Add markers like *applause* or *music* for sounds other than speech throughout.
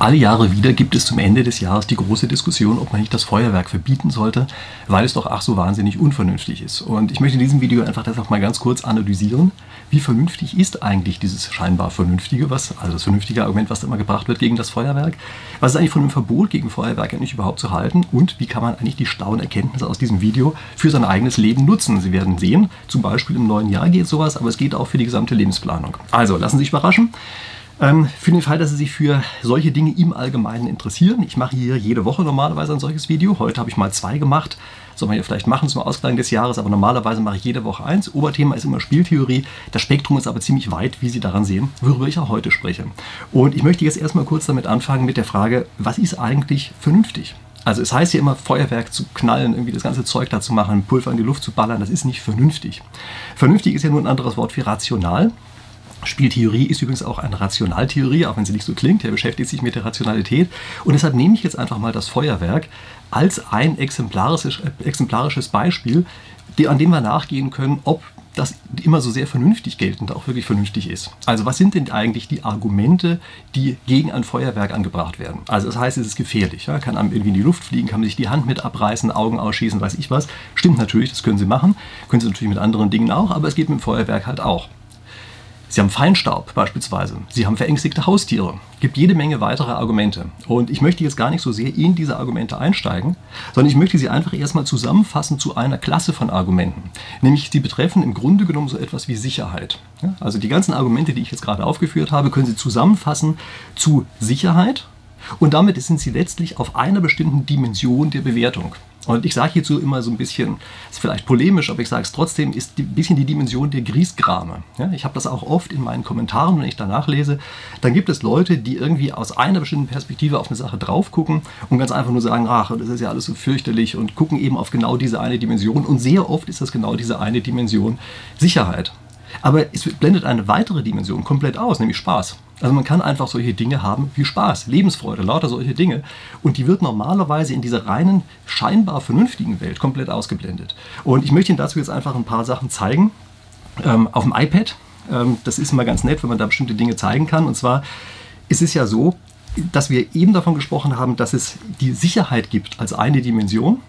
Alle Jahre wieder gibt es zum Ende des Jahres die große Diskussion, ob man nicht das Feuerwerk verbieten sollte, weil es doch ach so wahnsinnig unvernünftig ist. Und ich möchte in diesem Video einfach das auch mal ganz kurz analysieren. Wie vernünftig ist eigentlich dieses scheinbar vernünftige, was, also das vernünftige Argument, was da immer gebracht wird gegen das Feuerwerk? Was ist eigentlich von einem Verbot gegen Feuerwerk eigentlich überhaupt zu halten? Und wie kann man eigentlich die schlauen Erkenntnisse aus diesem Video für sein eigenes Leben nutzen? Sie werden sehen, zum Beispiel im neuen Jahr geht sowas, aber es geht auch für die gesamte Lebensplanung. Also, lassen Sie sich überraschen. Ähm, für den Fall, dass Sie sich für solche Dinge im Allgemeinen interessieren, ich mache hier jede Woche normalerweise ein solches Video. Heute habe ich mal zwei gemacht. Soll man hier vielleicht machen zum Ausklang des Jahres, aber normalerweise mache ich jede Woche eins. Oberthema ist immer Spieltheorie. Das Spektrum ist aber ziemlich weit, wie Sie daran sehen, worüber ich auch heute spreche. Und ich möchte jetzt erstmal kurz damit anfangen mit der Frage, was ist eigentlich vernünftig? Also es heißt ja immer, Feuerwerk zu knallen, irgendwie das ganze Zeug da zu machen, Pulver in die Luft zu ballern, das ist nicht vernünftig. Vernünftig ist ja nur ein anderes Wort für rational. Spieltheorie ist übrigens auch eine Rationaltheorie, auch wenn sie nicht so klingt. Er beschäftigt sich mit der Rationalität. Und deshalb nehme ich jetzt einfach mal das Feuerwerk als ein exemplarisches, exemplarisches Beispiel, an dem wir nachgehen können, ob das immer so sehr vernünftig geltend auch wirklich vernünftig ist. Also was sind denn eigentlich die Argumente, die gegen ein Feuerwerk angebracht werden? Also das heißt, es ist gefährlich. Ja? Kann einem irgendwie in die Luft fliegen, kann man sich die Hand mit abreißen, Augen ausschießen, weiß ich was. Stimmt natürlich, das können Sie machen. Können Sie natürlich mit anderen Dingen auch, aber es geht mit dem Feuerwerk halt auch. Sie haben Feinstaub beispielsweise. Sie haben verängstigte Haustiere. Es gibt jede Menge weitere Argumente. Und ich möchte jetzt gar nicht so sehr in diese Argumente einsteigen, sondern ich möchte sie einfach erstmal zusammenfassen zu einer Klasse von Argumenten. Nämlich sie betreffen im Grunde genommen so etwas wie Sicherheit. Also die ganzen Argumente, die ich jetzt gerade aufgeführt habe, können Sie zusammenfassen zu Sicherheit. Und damit sind sie letztlich auf einer bestimmten Dimension der Bewertung. Und ich sage hierzu immer so ein bisschen, ist vielleicht polemisch, aber ich sage es trotzdem, ist ein bisschen die Dimension der Griesgrame. Ja, ich habe das auch oft in meinen Kommentaren, wenn ich danach lese. Dann gibt es Leute, die irgendwie aus einer bestimmten Perspektive auf eine Sache drauf gucken und ganz einfach nur sagen, ach, das ist ja alles so fürchterlich und gucken eben auf genau diese eine Dimension. Und sehr oft ist das genau diese eine Dimension Sicherheit. Aber es blendet eine weitere Dimension komplett aus, nämlich Spaß. Also man kann einfach solche Dinge haben wie Spaß, Lebensfreude, lauter solche Dinge. Und die wird normalerweise in dieser reinen, scheinbar vernünftigen Welt komplett ausgeblendet. Und ich möchte Ihnen dazu jetzt einfach ein paar Sachen zeigen. Ähm, auf dem iPad, ähm, das ist immer ganz nett, wenn man da bestimmte Dinge zeigen kann. Und zwar ist es ja so, dass wir eben davon gesprochen haben, dass es die Sicherheit gibt als eine Dimension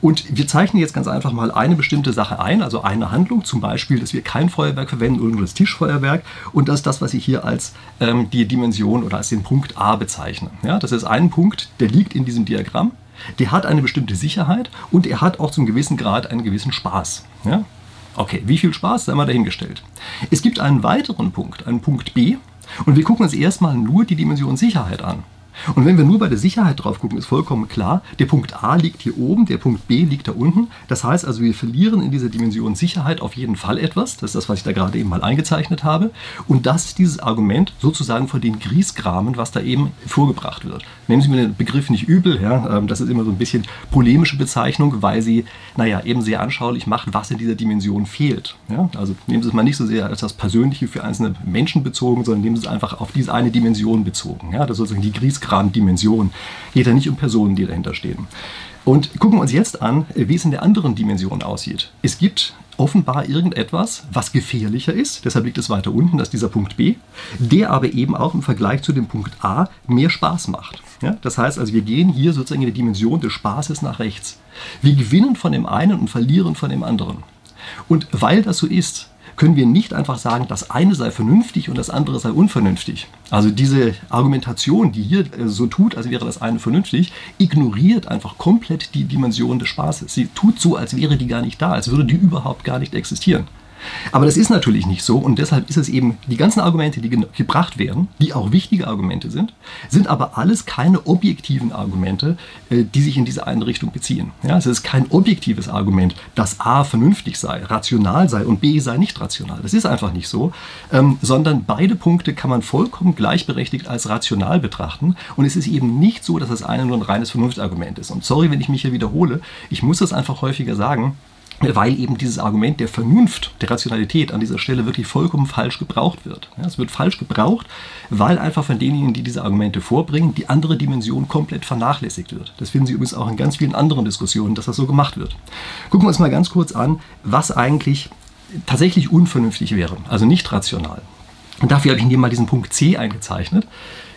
und wir zeichnen jetzt ganz einfach mal eine bestimmte Sache ein, also eine Handlung, zum Beispiel, dass wir kein Feuerwerk verwenden oder nur das Tischfeuerwerk. Und das ist das, was ich hier als ähm, die Dimension oder als den Punkt A bezeichne. Ja, das ist ein Punkt, der liegt in diesem Diagramm. Der hat eine bestimmte Sicherheit und er hat auch zum gewissen Grad einen gewissen Spaß. Ja? Okay, wie viel Spaß, sei mal dahingestellt. Es gibt einen weiteren Punkt, einen Punkt B, und wir gucken uns erstmal nur die Dimension Sicherheit an. Und wenn wir nur bei der Sicherheit drauf gucken, ist vollkommen klar, der Punkt A liegt hier oben, der Punkt B liegt da unten. Das heißt also, wir verlieren in dieser Dimension Sicherheit auf jeden Fall etwas. Das ist das, was ich da gerade eben mal eingezeichnet habe. Und das ist dieses Argument sozusagen von den Griesgramen, was da eben vorgebracht wird. Nehmen Sie mir den Begriff nicht übel, ja? Ähm, das ist immer so ein bisschen polemische Bezeichnung, weil sie, naja, eben sehr anschaulich macht, was in dieser Dimension fehlt. Ja? Also nehmen Sie es mal nicht so sehr als das Persönliche für einzelne Menschen bezogen, sondern nehmen Sie es einfach auf diese eine Dimension bezogen. Ja? Das ist sozusagen die Griesgramen Dimension. Geht ja nicht um Personen, die dahinter stehen. Und gucken wir uns jetzt an, wie es in der anderen Dimension aussieht. Es gibt offenbar irgendetwas, was gefährlicher ist, deshalb liegt es weiter unten, ist dieser Punkt B, der aber eben auch im Vergleich zu dem Punkt A mehr Spaß macht. Ja, das heißt also, wir gehen hier sozusagen in die Dimension des Spaßes nach rechts. Wir gewinnen von dem einen und verlieren von dem anderen. Und weil das so ist, können wir nicht einfach sagen, das eine sei vernünftig und das andere sei unvernünftig. Also diese Argumentation, die hier äh, so tut, als wäre das eine vernünftig, ignoriert einfach komplett die Dimension des Spaßes. Sie tut so, als wäre die gar nicht da, als würde die überhaupt gar nicht existieren. Aber das ist natürlich nicht so und deshalb ist es eben, die ganzen Argumente, die gebracht werden, die auch wichtige Argumente sind, sind aber alles keine objektiven Argumente, äh, die sich in diese eine Richtung beziehen. Ja, es ist kein objektives Argument, dass A vernünftig sei, rational sei und B sei nicht rational. Das ist einfach nicht so, ähm, sondern beide Punkte kann man vollkommen gleichberechtigt als rational betrachten und es ist eben nicht so, dass das eine nur ein reines Vernunftargument ist. Und sorry, wenn ich mich hier wiederhole, ich muss das einfach häufiger sagen, weil eben dieses Argument der Vernunft, der Rationalität an dieser Stelle wirklich vollkommen falsch gebraucht wird. Ja, es wird falsch gebraucht, weil einfach von denjenigen, die diese Argumente vorbringen, die andere Dimension komplett vernachlässigt wird. Das finden Sie übrigens auch in ganz vielen anderen Diskussionen, dass das so gemacht wird. Gucken wir uns mal ganz kurz an, was eigentlich tatsächlich unvernünftig wäre, also nicht rational. Und dafür habe ich hier mal diesen Punkt C eingezeichnet.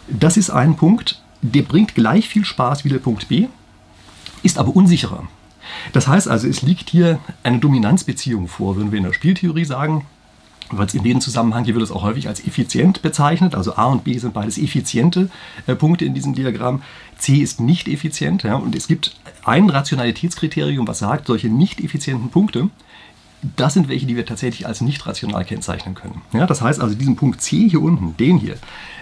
Das ist ein Punkt, der bringt gleich viel Spaß wie der Punkt B, ist aber unsicherer. Das heißt also, es liegt hier eine Dominanzbeziehung vor, würden wir in der Spieltheorie sagen. Weil in dem Zusammenhang hier wird es auch häufig als effizient bezeichnet. Also A und B sind beides effiziente äh, Punkte in diesem Diagramm. C ist nicht effizient. Ja, und es gibt ein Rationalitätskriterium, was sagt, solche nicht effizienten Punkte das sind welche, die wir tatsächlich als nicht rational kennzeichnen können. Ja, das heißt also, diesen Punkt C hier unten, den hier,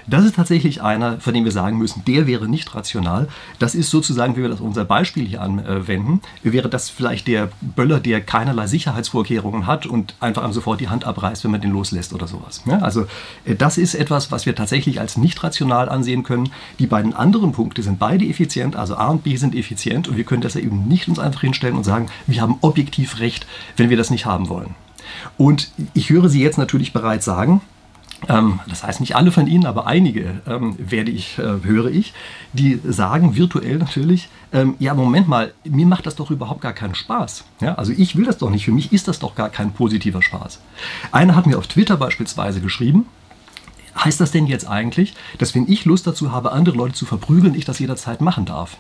das ist tatsächlich einer, von dem wir sagen müssen, der wäre nicht rational. Das ist sozusagen, wie wir das unser Beispiel hier anwenden, wäre das vielleicht der Böller, der keinerlei Sicherheitsvorkehrungen hat und einfach sofort die Hand abreißt, wenn man den loslässt oder sowas. Ja, also äh, das ist etwas, was wir tatsächlich als nicht rational ansehen können. Die beiden anderen Punkte sind beide effizient, also A und B sind effizient und wir können das eben nicht uns einfach hinstellen und sagen, wir haben objektiv recht, wenn wir das nicht haben wollen. Und ich höre Sie jetzt natürlich bereits sagen, ähm, das heißt nicht alle von Ihnen, aber einige ähm, werde ich, äh, höre ich, die sagen virtuell natürlich, ähm, ja Moment mal, mir macht das doch überhaupt gar keinen Spaß. Ja, also ich will das doch nicht, für mich ist das doch gar kein positiver Spaß. Einer hat mir auf Twitter beispielsweise geschrieben, heißt das denn jetzt eigentlich, dass wenn ich Lust dazu habe, andere Leute zu verprügeln, ich das jederzeit machen darf?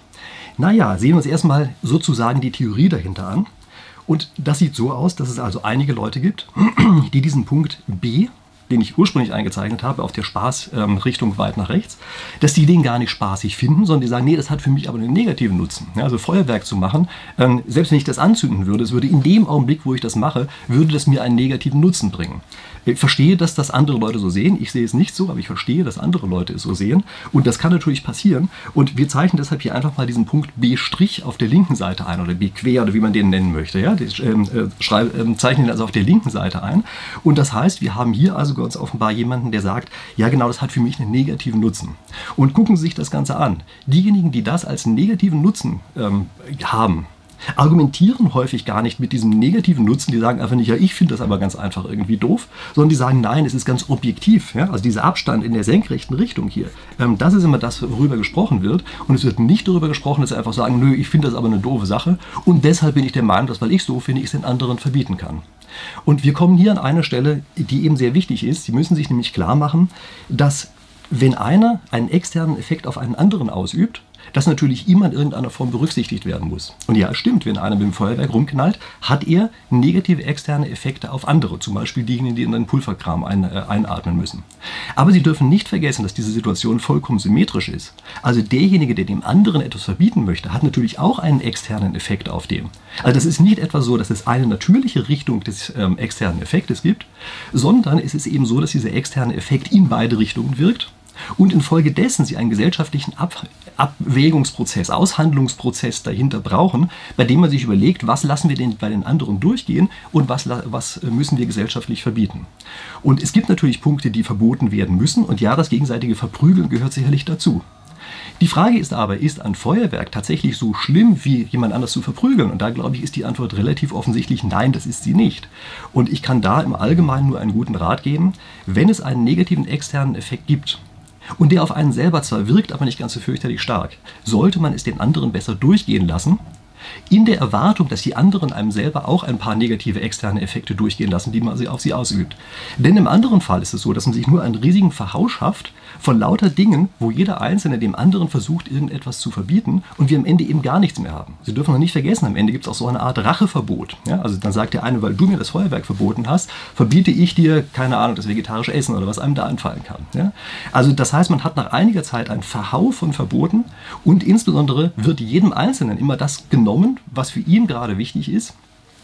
Naja, sehen wir uns erstmal sozusagen die Theorie dahinter an. Und das sieht so aus, dass es also einige Leute gibt, *clears throat* die diesen Punkt B den ich ursprünglich eingezeichnet habe, auf der Spaßrichtung ähm, weit nach rechts, dass die den gar nicht spaßig finden, sondern die sagen, nee, das hat für mich aber einen negativen Nutzen. Ja, also Feuerwerk zu machen, ähm, selbst wenn ich das anzünden würde, es würde in dem Augenblick, wo ich das mache, würde das mir einen negativen Nutzen bringen. Ich verstehe, dass das andere Leute so sehen. Ich sehe es nicht so, aber ich verstehe, dass andere Leute es so sehen. Und das kann natürlich passieren. Und wir zeichnen deshalb hier einfach mal diesen Punkt B' auf der linken Seite ein oder B quer oder wie man den nennen möchte. Ja? Die, ähm, äh, äh, zeichnen ihn also auf der linken Seite ein. Und das heißt, wir haben hier also ganz offenbar jemanden, der sagt, ja genau, das hat für mich einen negativen Nutzen. Und gucken Sie sich das Ganze an. Diejenigen, die das als negativen Nutzen ähm, haben, argumentieren häufig gar nicht mit diesem negativen Nutzen. Die sagen einfach nicht, ja, ich finde das aber ganz einfach irgendwie doof, sondern die sagen, nein, es ist ganz objektiv. Ja? Also dieser Abstand in der senkrechten Richtung hier, ähm, das ist immer das, worüber gesprochen wird. Und es wird nicht darüber gesprochen, dass sie einfach sagen, nö, ich finde das aber eine doofe Sache und deshalb bin ich der Meinung, dass weil ich so finde, ich es den anderen verbieten kann. Und wir kommen hier an eine Stelle, die eben sehr wichtig ist. Sie müssen sich nämlich klar machen, dass wenn einer einen externen Effekt auf einen anderen ausübt, das natürlich immer in irgendeiner Form berücksichtigt werden muss. Und ja, es stimmt, wenn einer mit dem Feuerwerk rumknallt, hat er negative externe Effekte auf andere, zum Beispiel diejenigen, die in den Pulverkram ein, äh, einatmen müssen. Aber Sie dürfen nicht vergessen, dass diese Situation vollkommen symmetrisch ist. Also derjenige, der dem anderen etwas verbieten möchte, hat natürlich auch einen externen Effekt auf dem. Also das ist nicht etwa so, dass es eine natürliche Richtung des ähm, externen Effektes gibt, sondern es ist eben so, dass dieser externe Effekt in beide Richtungen wirkt und infolgedessen sie einen gesellschaftlichen Ab Abwägungsprozess, Aushandlungsprozess dahinter brauchen, bei dem man sich überlegt, was lassen wir denn bei den anderen durchgehen und was, was müssen wir gesellschaftlich verbieten. Und es gibt natürlich Punkte, die verboten werden müssen und ja, das gegenseitige Verprügeln gehört sicherlich dazu. Die Frage ist aber, ist ein Feuerwerk tatsächlich so schlimm, wie jemand anders zu verprügeln? Und da glaube ich, ist die Antwort relativ offensichtlich nein, das ist sie nicht. Und ich kann da im Allgemeinen nur einen guten Rat geben, wenn es einen negativen externen Effekt gibt, und der auf einen selber zwar wirkt, aber nicht ganz so fürchterlich stark, sollte man es den anderen besser durchgehen lassen, in der Erwartung, dass die anderen einem selber auch ein paar negative externe Effekte durchgehen lassen, die man auf sie ausübt. Denn im anderen Fall ist es so, dass man sich nur einen riesigen Verhausch schafft von lauter Dingen, wo jeder Einzelne dem anderen versucht, irgendetwas zu verbieten und wir am Ende eben gar nichts mehr haben. Sie dürfen noch nicht vergessen, am Ende gibt es auch so eine Art Racheverbot. Ja? Also dann sagt der eine, weil du mir das Feuerwerk verboten hast, verbiete ich dir, keine Ahnung, das vegetarische Essen oder was einem da anfallen kann. Ja? Also das heißt, man hat nach einiger Zeit einen Verhau von Verboten und insbesondere wird jedem Einzelnen immer das genommen, was für ihn gerade wichtig ist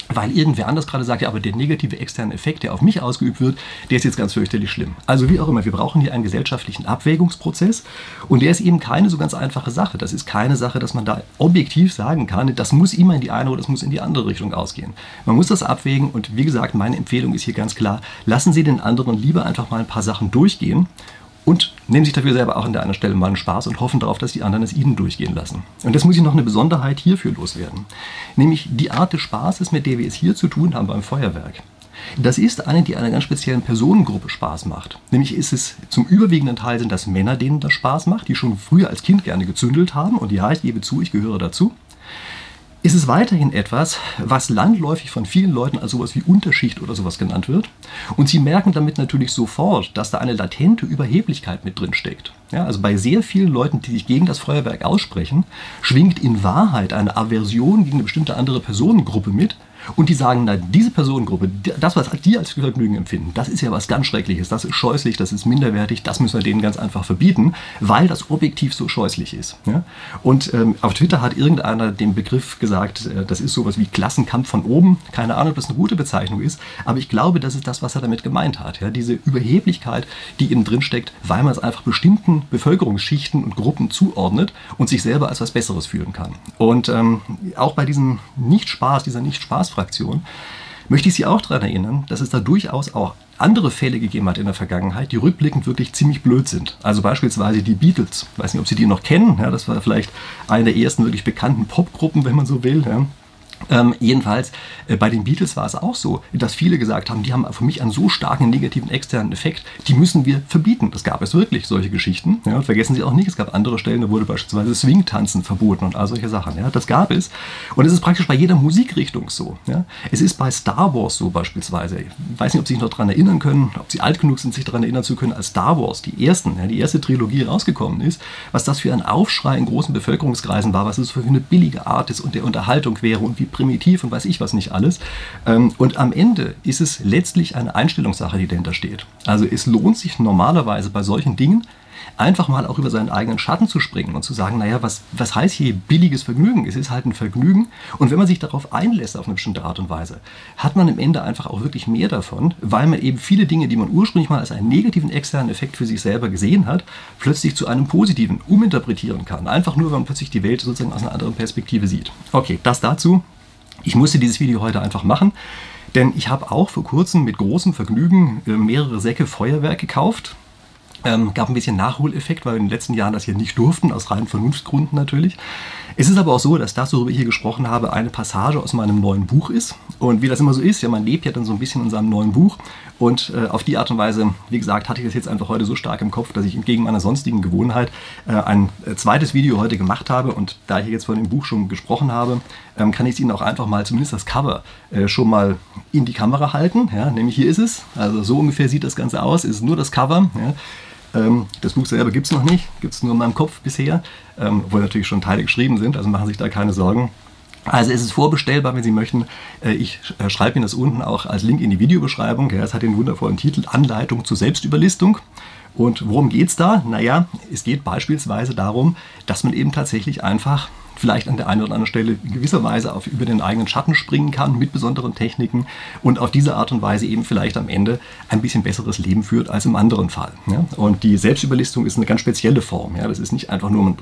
weil irgendwer anders gerade sagt, ja, aber der negative externe Effekt, der auf mich ausgeübt wird, der ist jetzt ganz fürchterlich schlimm. Also wie auch immer, wir brauchen hier einen gesellschaftlichen Abwägungsprozess und der ist eben keine so ganz einfache Sache. Das ist keine Sache, dass man da objektiv sagen kann, das muss immer in die eine oder das muss in die andere Richtung ausgehen. Man muss das abwägen und wie gesagt, meine Empfehlung ist hier ganz klar, lassen Sie den anderen lieber einfach mal ein paar Sachen durchgehen und nehmen sich dafür selber auch an der einen Stelle mal einen Spaß und hoffen darauf, dass die anderen es ihnen durchgehen lassen. Und das muss ich noch eine Besonderheit hierfür loswerden. Nämlich die Art des Spaßes, mit der wir es hier zu tun haben beim Feuerwerk. Das ist eine, die einer ganz speziellen Personengruppe Spaß macht. Nämlich ist es zum überwiegenden Teil sind das Männer, denen das Spaß macht, die schon früher als Kind gerne gezündelt haben. Und ja, ich gebe zu, ich gehöre dazu. Ist es weiterhin etwas, was landläufig von vielen Leuten als sowas wie Unterschicht oder sowas genannt wird. Und sie merken damit natürlich sofort, dass da eine latente Überheblichkeit mit drin steckt. Ja, also bei sehr vielen Leuten, die sich gegen das Feuerwerk aussprechen, schwingt in Wahrheit eine Aversion gegen eine bestimmte andere Personengruppe mit, und die sagen, na, diese Personengruppe, das, was die als Vergnügen empfinden, das ist ja was ganz Schreckliches, das ist scheußlich, das ist minderwertig, das müssen wir denen ganz einfach verbieten, weil das objektiv so scheußlich ist. Ja? Und ähm, auf Twitter hat irgendeiner den Begriff gesagt, äh, das ist sowas wie Klassenkampf von oben. Keine Ahnung, ob das eine gute Bezeichnung ist, aber ich glaube, das ist das, was er damit gemeint hat. Ja? Diese Überheblichkeit, die eben drinsteckt, weil man es einfach bestimmten Bevölkerungsschichten und Gruppen zuordnet und sich selber als was Besseres fühlen kann. Und ähm, auch bei diesem Nicht-Spaß, dieser Nicht-Spaß- Fraktion, möchte ich Sie auch daran erinnern, dass es da durchaus auch andere Fälle gegeben hat in der Vergangenheit, die rückblickend wirklich ziemlich blöd sind. Also beispielsweise die Beatles. Ich weiß nicht, ob Sie die noch kennen. Ja, das war vielleicht eine der ersten wirklich bekannten Popgruppen, wenn man so will. Ja. Ähm, jedenfalls, äh, bei den Beatles war es auch so, dass viele gesagt haben, die haben für mich einen so starken negativen externen Effekt, die müssen wir verbieten. Das gab es wirklich, solche Geschichten. Ja, vergessen Sie auch nicht, es gab andere Stellen, da wurde beispielsweise Swing-Tanzen verboten und all solche Sachen. Ja, das gab es. Und es ist praktisch bei jeder Musikrichtung so. Ja. Es ist bei Star Wars so beispielsweise. Ich weiß nicht, ob Sie sich noch daran erinnern können, ob Sie alt genug sind, sich daran erinnern zu können, als Star Wars, die ersten, ja, die erste Trilogie rausgekommen ist, was das für ein Aufschrei in großen Bevölkerungskreisen war, was es für eine billige Art ist und der Unterhaltung wäre und wie primitiv und weiß ich was nicht alles. Ähm, und am Ende ist es letztlich eine Einstellungssache, die dahinter steht. Also es lohnt sich normalerweise bei solchen Dingen einfach mal auch über seinen eigenen Schatten zu springen und zu sagen, naja, was, was heißt hier billiges Vergnügen? Es ist halt ein Vergnügen. Und wenn man sich darauf einlässt auf eine bestimmte Art und Weise, hat man im Ende einfach auch wirklich mehr davon, weil man eben viele Dinge, die man ursprünglich mal als einen negativen externen Effekt für sich selber gesehen hat, plötzlich zu einem positiven uminterpretieren kann. Einfach nur, wenn man plötzlich die Welt sozusagen aus einer anderen Perspektive sieht. Okay, das dazu. Ich musste dieses Video heute einfach machen, denn ich habe auch vor kurzem mit großem Vergnügen äh, mehrere Säcke Feuerwerk gekauft. Ähm, gab ein bisschen Nachholeffekt, weil wir in den letzten Jahren das hier nicht durften, aus reinen Vernunftgründen natürlich. Es ist aber auch so, dass das, worüber ich hier gesprochen habe, eine Passage aus meinem neuen Buch ist. Und wie das immer so ist, ja, man lebt ja dann so ein bisschen in seinem neuen Buch. Und äh, auf die Art und Weise, wie gesagt, hatte ich das jetzt einfach heute so stark im Kopf, dass ich entgegen meiner sonstigen Gewohnheit äh, ein äh, zweites Video heute gemacht habe. Und da ich jetzt von dem Buch schon gesprochen habe, ähm, kann ich es Ihnen auch einfach mal zumindest das Cover äh, schon mal in die Kamera halten. Ja, nämlich hier ist es. Also so ungefähr sieht das Ganze aus. Es ist nur das Cover. Ja. Ähm, das Buch selber gibt es noch nicht, gibt es nur in meinem Kopf bisher, ähm, obwohl natürlich schon Teile geschrieben sind, also machen Sie sich da keine Sorgen. Also es ist vorbestellbar, wenn Sie möchten. Äh, ich äh, schreibe Ihnen das unten auch als Link in die Videobeschreibung. Es hat den wundervollen Titel Anleitung zur Selbstüberlistung. Und worum geht es da? Naja, es geht beispielsweise darum, dass man eben tatsächlich einfach vielleicht an der einen oder anderen Stelle in gewisser Weise auf, über den eigenen Schatten springen kann mit besonderen Techniken und auf diese Art und Weise eben vielleicht am Ende ein bisschen besseres Leben führt als im anderen Fall. Ja? Und die Selbstüberlistung ist eine ganz spezielle Form. Ja? Das ist nicht einfach nur, man,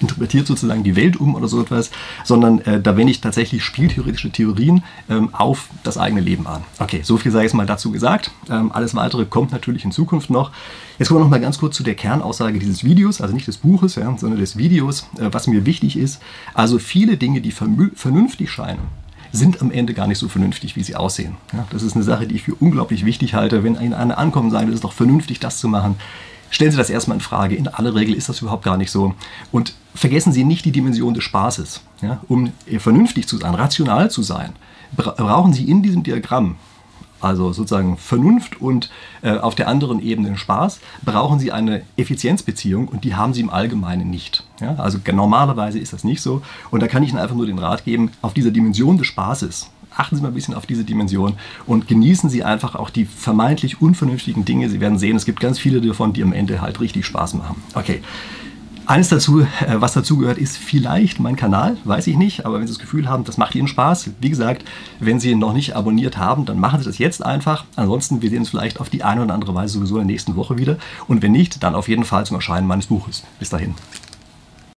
interpretiert sozusagen die Welt um oder so etwas, sondern äh, da wende ich tatsächlich spieltheoretische Theorien ähm, auf das eigene Leben an. Okay, so viel sei jetzt mal dazu gesagt. Ähm, alles weitere kommt natürlich in Zukunft noch. Jetzt kommen wir noch mal ganz kurz zu der Kernaussage dieses Videos, also nicht des Buches, ja, sondern des Videos, äh, was mir wichtig ist. Also viele Dinge, die vernünftig scheinen, sind am Ende gar nicht so vernünftig, wie sie aussehen. Ja, das ist eine Sache, die ich für unglaublich wichtig halte. Wenn einer ankommt und sagt, es ist doch vernünftig, das zu machen, stellen Sie das erstmal in Frage. In aller Regel ist das überhaupt gar nicht so. Und vergessen Sie nicht die Dimension des Spaßes. Ja, um vernünftig zu sein, rational zu sein, brauchen Sie in diesem Diagramm also sozusagen Vernunft und äh, auf der anderen Ebene Spaß, brauchen Sie eine Effizienzbeziehung und die haben Sie im Allgemeinen nicht. Ja? Also normalerweise ist das nicht so und da kann ich Ihnen einfach nur den Rat geben, auf dieser Dimension des Spaßes, achten Sie mal ein bisschen auf diese Dimension und genießen Sie einfach auch die vermeintlich unvernünftigen Dinge. Sie werden sehen, es gibt ganz viele davon, die am Ende halt richtig Spaß machen. Okay. Eines dazu, äh, was dazugehört, ist vielleicht mein Kanal, weiß ich nicht, aber wenn Sie das Gefühl haben, das macht Ihnen Spaß, wie gesagt, wenn Sie ihn noch nicht abonniert haben, dann machen Sie das jetzt einfach. Ansonsten, wir sehen uns vielleicht auf die eine oder andere Weise sowieso in der nächsten Woche wieder. Und wenn nicht, dann auf jeden Fall zum Erscheinen meines Buches. Bis dahin.